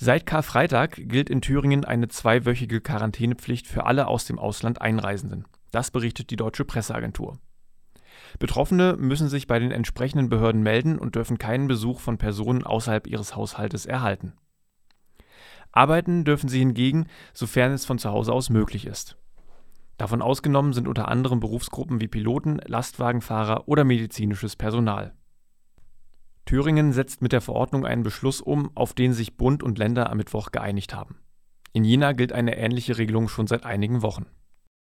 Seit Karfreitag gilt in Thüringen eine zweiwöchige Quarantänepflicht für alle aus dem Ausland Einreisenden. Das berichtet die deutsche Presseagentur. Betroffene müssen sich bei den entsprechenden Behörden melden und dürfen keinen Besuch von Personen außerhalb ihres Haushaltes erhalten. Arbeiten dürfen sie hingegen, sofern es von zu Hause aus möglich ist. Davon ausgenommen sind unter anderem Berufsgruppen wie Piloten, Lastwagenfahrer oder medizinisches Personal. Thüringen setzt mit der Verordnung einen Beschluss um, auf den sich Bund und Länder am Mittwoch geeinigt haben. In Jena gilt eine ähnliche Regelung schon seit einigen Wochen